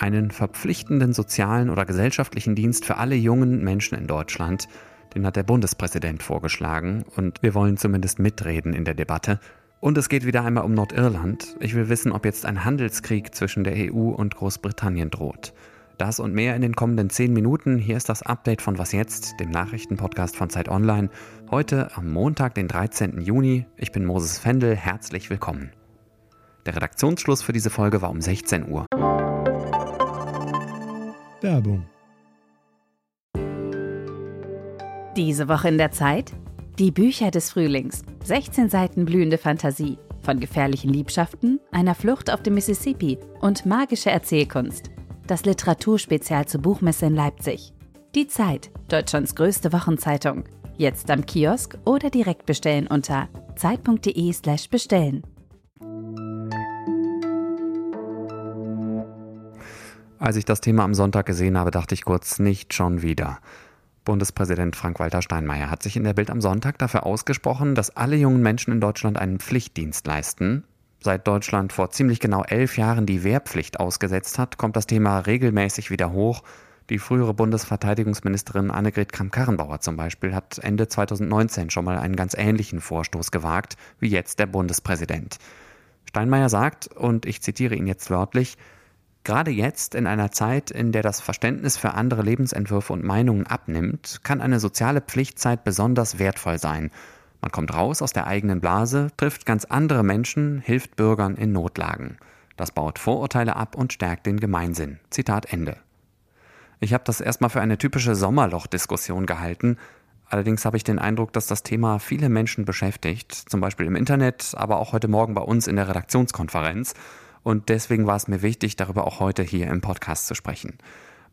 Einen verpflichtenden sozialen oder gesellschaftlichen Dienst für alle jungen Menschen in Deutschland, den hat der Bundespräsident vorgeschlagen und wir wollen zumindest mitreden in der Debatte. Und es geht wieder einmal um Nordirland. Ich will wissen, ob jetzt ein Handelskrieg zwischen der EU und Großbritannien droht. Das und mehr in den kommenden 10 Minuten. Hier ist das Update von Was jetzt, dem Nachrichtenpodcast von Zeit Online. Heute am Montag, den 13. Juni. Ich bin Moses Fendel. Herzlich willkommen. Der Redaktionsschluss für diese Folge war um 16 Uhr. Werbung. Diese Woche in der Zeit? Die Bücher des Frühlings. 16 Seiten blühende Fantasie. Von gefährlichen Liebschaften, einer Flucht auf dem Mississippi und magische Erzählkunst. Das Literaturspezial zur Buchmesse in Leipzig. Die Zeit, Deutschlands größte Wochenzeitung. Jetzt am Kiosk oder direkt bestellen unter zeit.de/slash bestellen. Als ich das Thema am Sonntag gesehen habe, dachte ich kurz, nicht schon wieder. Bundespräsident Frank-Walter Steinmeier hat sich in der Bild am Sonntag dafür ausgesprochen, dass alle jungen Menschen in Deutschland einen Pflichtdienst leisten. Seit Deutschland vor ziemlich genau elf Jahren die Wehrpflicht ausgesetzt hat, kommt das Thema regelmäßig wieder hoch. Die frühere Bundesverteidigungsministerin Annegret Kramp-Karrenbauer zum Beispiel hat Ende 2019 schon mal einen ganz ähnlichen Vorstoß gewagt wie jetzt der Bundespräsident. Steinmeier sagt, und ich zitiere ihn jetzt wörtlich, Gerade jetzt, in einer Zeit, in der das Verständnis für andere Lebensentwürfe und Meinungen abnimmt, kann eine soziale Pflichtzeit besonders wertvoll sein. Man kommt raus aus der eigenen Blase, trifft ganz andere Menschen, hilft Bürgern in Notlagen. Das baut Vorurteile ab und stärkt den Gemeinsinn. Zitat Ende. Ich habe das erstmal für eine typische Sommerloch-Diskussion gehalten. Allerdings habe ich den Eindruck, dass das Thema viele Menschen beschäftigt, zum Beispiel im Internet, aber auch heute Morgen bei uns in der Redaktionskonferenz. Und deswegen war es mir wichtig, darüber auch heute hier im Podcast zu sprechen.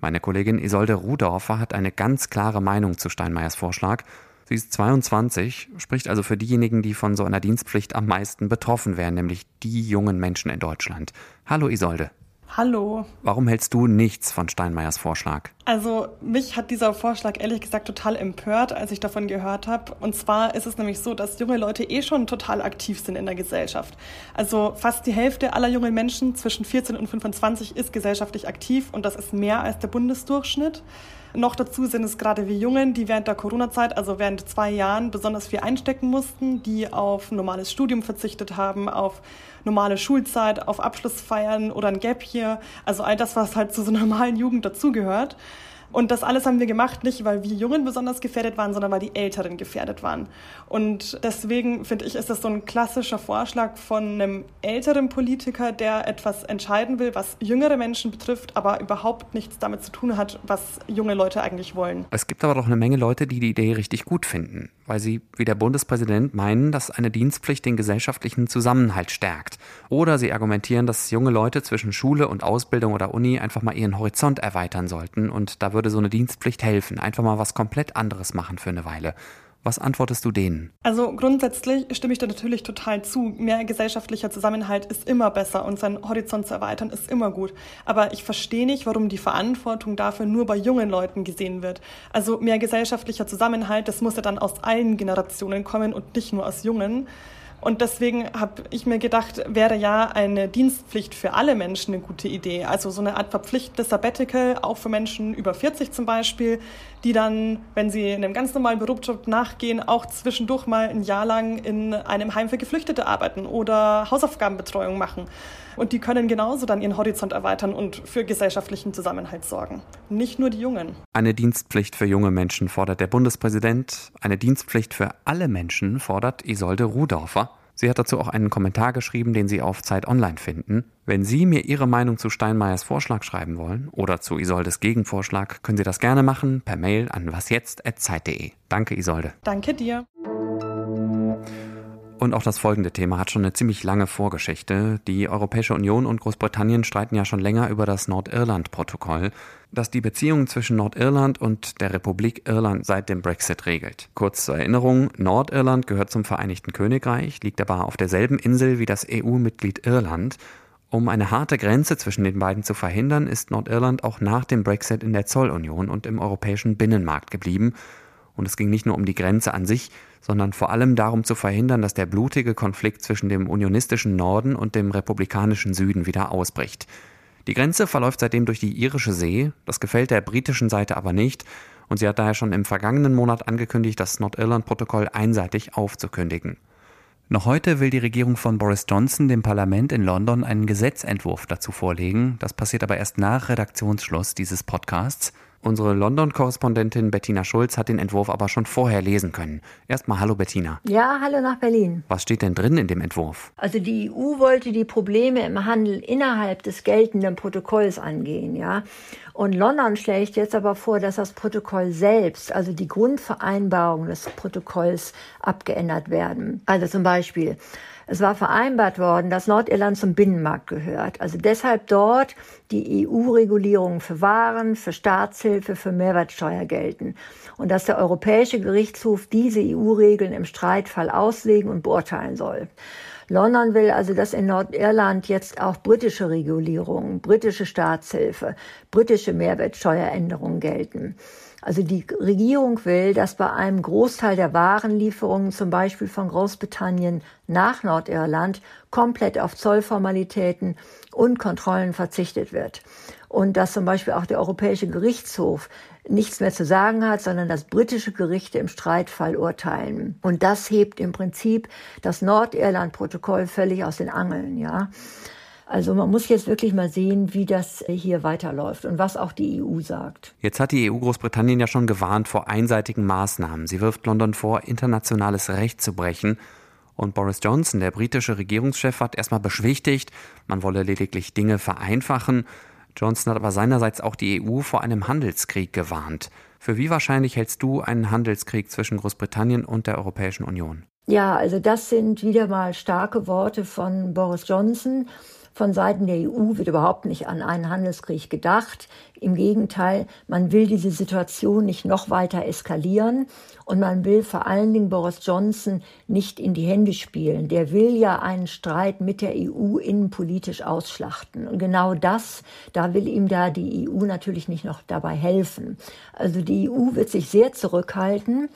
Meine Kollegin Isolde Rudorfer hat eine ganz klare Meinung zu Steinmeiers Vorschlag. Sie ist 22, spricht also für diejenigen, die von so einer Dienstpflicht am meisten betroffen wären, nämlich die jungen Menschen in Deutschland. Hallo Isolde. Hallo. Warum hältst du nichts von Steinmeiers Vorschlag? Also mich hat dieser Vorschlag ehrlich gesagt total empört, als ich davon gehört habe. Und zwar ist es nämlich so, dass junge Leute eh schon total aktiv sind in der Gesellschaft. Also fast die Hälfte aller jungen Menschen zwischen 14 und 25 ist gesellschaftlich aktiv und das ist mehr als der Bundesdurchschnitt. Noch dazu sind es gerade wir Jungen, die während der Corona-Zeit, also während zwei Jahren, besonders viel einstecken mussten, die auf normales Studium verzichtet haben, auf normale Schulzeit, auf Abschlussfeiern oder ein Gap hier. Also all das, was halt zu so normalen Jugend dazugehört. Und das alles haben wir gemacht, nicht weil wir Jungen besonders gefährdet waren, sondern weil die Älteren gefährdet waren. Und deswegen finde ich, ist das so ein klassischer Vorschlag von einem älteren Politiker, der etwas entscheiden will, was jüngere Menschen betrifft, aber überhaupt nichts damit zu tun hat, was junge Leute eigentlich wollen. Es gibt aber doch eine Menge Leute, die die Idee richtig gut finden, weil sie, wie der Bundespräsident, meinen, dass eine Dienstpflicht den gesellschaftlichen Zusammenhalt stärkt. Oder sie argumentieren, dass junge Leute zwischen Schule und Ausbildung oder Uni einfach mal ihren Horizont erweitern sollten und da würde so eine Dienstpflicht helfen. Einfach mal was komplett anderes machen für eine Weile. Was antwortest du denen? Also grundsätzlich stimme ich da natürlich total zu. Mehr gesellschaftlicher Zusammenhalt ist immer besser und seinen Horizont zu erweitern ist immer gut. Aber ich verstehe nicht, warum die Verantwortung dafür nur bei jungen Leuten gesehen wird. Also mehr gesellschaftlicher Zusammenhalt, das muss ja dann aus allen Generationen kommen und nicht nur aus jungen. Und deswegen habe ich mir gedacht, wäre ja eine Dienstpflicht für alle Menschen eine gute Idee. Also so eine Art verpflichtendes Sabbatical, auch für Menschen über 40 zum Beispiel, die dann, wenn sie einem ganz normalen Berufsjob nachgehen, auch zwischendurch mal ein Jahr lang in einem Heim für Geflüchtete arbeiten oder Hausaufgabenbetreuung machen. Und die können genauso dann ihren Horizont erweitern und für gesellschaftlichen Zusammenhalt sorgen. Nicht nur die Jungen. Eine Dienstpflicht für junge Menschen fordert der Bundespräsident. Eine Dienstpflicht für alle Menschen fordert Isolde Rudorfer. Sie hat dazu auch einen Kommentar geschrieben, den Sie auf Zeit Online finden. Wenn Sie mir Ihre Meinung zu Steinmeiers Vorschlag schreiben wollen oder zu Isoldes Gegenvorschlag, können Sie das gerne machen per Mail an wasjetzt.zeit.de. Danke, Isolde. Danke dir. Und auch das folgende Thema hat schon eine ziemlich lange Vorgeschichte. Die Europäische Union und Großbritannien streiten ja schon länger über das Nordirland-Protokoll, das die Beziehungen zwischen Nordirland und der Republik Irland seit dem Brexit regelt. Kurz zur Erinnerung, Nordirland gehört zum Vereinigten Königreich, liegt aber auf derselben Insel wie das EU-Mitglied Irland. Um eine harte Grenze zwischen den beiden zu verhindern, ist Nordirland auch nach dem Brexit in der Zollunion und im europäischen Binnenmarkt geblieben Und es ging nicht nur um die Grenze an sich, sondern vor allem darum zu verhindern, dass der blutige Konflikt zwischen dem unionistischen Norden und dem republikanischen Süden wieder ausbricht. Die Grenze verläuft seitdem durch die irische See, das gefällt der britischen Seite aber nicht, und sie hat daher schon im vergangenen Monat angekündigt, das Nordirland-Protokoll einseitig aufzukündigen. Noch heute will die Regierung von Boris Johnson dem Parlament in London einen Gesetzentwurf dazu vorlegen. Das passiert aber erst nach Redaktionsschluss dieses Podcasts. Unsere London-Korrespondentin Bettina Schulz hat den Entwurf aber schon vorher lesen können. Erstmal hallo Bettina. Ja, hallo nach Berlin. Was steht denn drin in dem Entwurf? Also die EU wollte die Probleme im Handel innerhalb des geltenden Protokolls angehen, ja. Und London schlägt jetzt aber vor, dass das Protokoll selbst, also die Grundvereinbarungen des Protokolls abgeändert werden. Also zum Beispiel es war vereinbart worden, dass Nordirland zum Binnenmarkt gehört. Also deshalb dort die EU-Regulierungen für Waren, für Staatshilfe, für Mehrwertsteuer gelten. Und dass der Europäische Gerichtshof diese EU-Regeln im Streitfall auslegen und beurteilen soll. London will also, dass in Nordirland jetzt auch britische Regulierungen, britische Staatshilfe, britische Mehrwertsteueränderungen gelten. Also die Regierung will, dass bei einem Großteil der Warenlieferungen, zum Beispiel von Großbritannien nach Nordirland, komplett auf Zollformalitäten und Kontrollen verzichtet wird. Und dass zum Beispiel auch der Europäische Gerichtshof nichts mehr zu sagen hat, sondern dass britische Gerichte im Streitfall urteilen. Und das hebt im Prinzip das Nordirland-Protokoll völlig aus den Angeln, ja. Also man muss jetzt wirklich mal sehen, wie das hier weiterläuft und was auch die EU sagt. Jetzt hat die EU Großbritannien ja schon gewarnt vor einseitigen Maßnahmen. Sie wirft London vor, internationales Recht zu brechen. Und Boris Johnson, der britische Regierungschef, hat erstmal beschwichtigt, man wolle lediglich Dinge vereinfachen. Johnson hat aber seinerseits auch die EU vor einem Handelskrieg gewarnt. Für wie wahrscheinlich hältst du einen Handelskrieg zwischen Großbritannien und der Europäischen Union? Ja, also das sind wieder mal starke Worte von Boris Johnson. Von Seiten der EU wird überhaupt nicht an einen Handelskrieg gedacht. Im Gegenteil, man will diese Situation nicht noch weiter eskalieren und man will vor allen Dingen Boris Johnson nicht in die Hände spielen. Der will ja einen Streit mit der EU innenpolitisch ausschlachten. Und genau das, da will ihm da die EU natürlich nicht noch dabei helfen. Also die EU wird sich sehr zurückhalten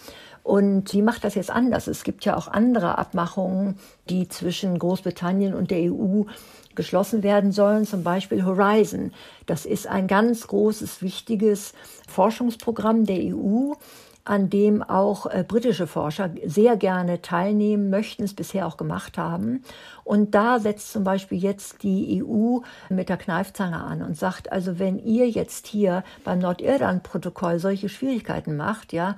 und sie macht das jetzt anders. Es gibt ja auch andere Abmachungen, die zwischen Großbritannien und der EU geschlossen werden sollen, zum Beispiel Horizon. Das ist ein ganz großes, wichtiges Forschungsprogramm der EU, an dem auch äh, britische Forscher sehr gerne teilnehmen möchten, es bisher auch gemacht haben. Und da setzt zum Beispiel jetzt die EU mit der Kneifzange an und sagt, also wenn ihr jetzt hier beim Nordirland-Protokoll solche Schwierigkeiten macht, ja,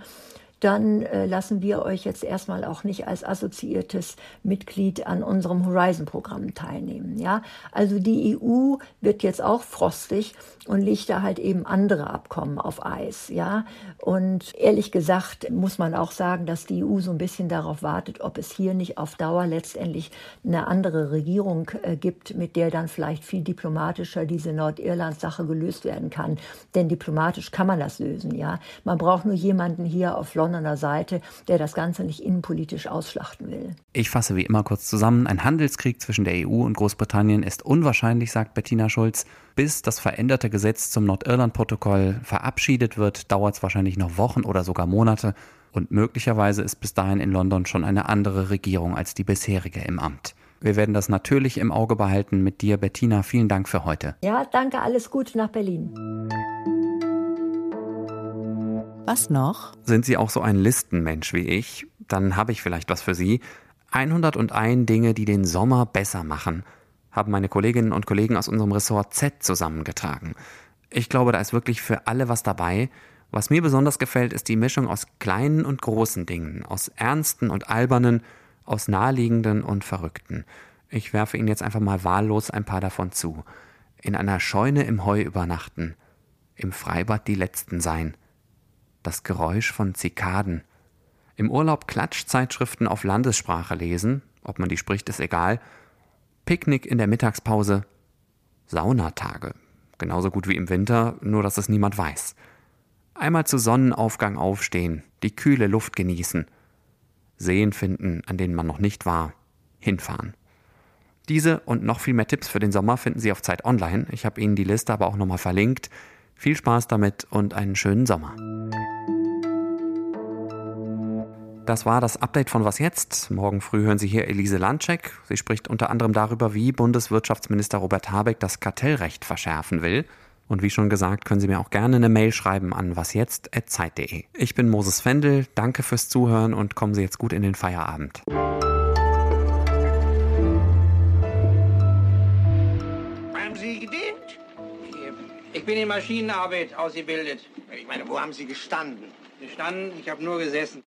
dann äh, lassen wir euch jetzt erstmal auch nicht als assoziiertes Mitglied an unserem Horizon-Programm teilnehmen. Ja, also die EU wird jetzt auch frostig und legt da halt eben andere Abkommen auf Eis. Ja, und ehrlich gesagt muss man auch sagen, dass die EU so ein bisschen darauf wartet, ob es hier nicht auf Dauer letztendlich eine andere Regierung äh, gibt, mit der dann vielleicht viel diplomatischer diese Nordirland-Sache gelöst werden kann. Denn diplomatisch kann man das lösen. Ja, man braucht nur jemanden hier auf London Londoner Seite, der das Ganze nicht innenpolitisch ausschlachten will. Ich fasse wie immer kurz zusammen. Ein Handelskrieg zwischen der EU und Großbritannien ist unwahrscheinlich, sagt Bettina Schulz. Bis das veränderte Gesetz zum Nordirland-Protokoll verabschiedet wird, dauert es wahrscheinlich noch Wochen oder sogar Monate. Und möglicherweise ist bis dahin in London schon eine andere Regierung als die bisherige im Amt. Wir werden das natürlich im Auge behalten mit dir, Bettina. Vielen Dank für heute. Ja, danke. Alles Gute nach Berlin. Was noch? Sind Sie auch so ein Listenmensch wie ich? Dann habe ich vielleicht was für Sie. 101 Dinge, die den Sommer besser machen, haben meine Kolleginnen und Kollegen aus unserem Ressort Z zusammengetragen. Ich glaube, da ist wirklich für alle was dabei. Was mir besonders gefällt, ist die Mischung aus kleinen und großen Dingen, aus ernsten und albernen, aus naheliegenden und verrückten. Ich werfe Ihnen jetzt einfach mal wahllos ein paar davon zu. In einer Scheune im Heu übernachten, im Freibad die Letzten sein, das Geräusch von Zikaden. Im Urlaub Klatschzeitschriften auf Landessprache lesen, ob man die spricht, ist egal. Picknick in der Mittagspause. Saunatage. Genauso gut wie im Winter, nur dass es niemand weiß. Einmal zu Sonnenaufgang aufstehen, die kühle Luft genießen. Seen finden, an denen man noch nicht war. Hinfahren. Diese und noch viel mehr Tipps für den Sommer finden Sie auf Zeit Online. Ich habe Ihnen die Liste aber auch nochmal verlinkt. Viel Spaß damit und einen schönen Sommer. Das war das Update von Was jetzt? Morgen früh hören Sie hier Elise Landcheck. Sie spricht unter anderem darüber, wie Bundeswirtschaftsminister Robert Habeck das Kartellrecht verschärfen will. Und wie schon gesagt, können Sie mir auch gerne eine Mail schreiben an wasjetzt.zeit.de. Ich bin Moses Fendel, danke fürs Zuhören und kommen Sie jetzt gut in den Feierabend. Haben Sie gedient? Ich bin in Maschinenarbeit ausgebildet. Ich meine, wo haben Sie gestanden? Gestanden? Ich habe nur gesessen.